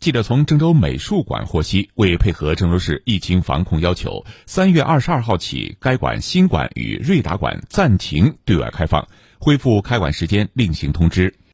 记者从郑州美术馆获悉为配合郑州市疫情防控要求三月二十二号起该馆新馆与瑞达馆暂停对外开放恢复开馆时间另行通知。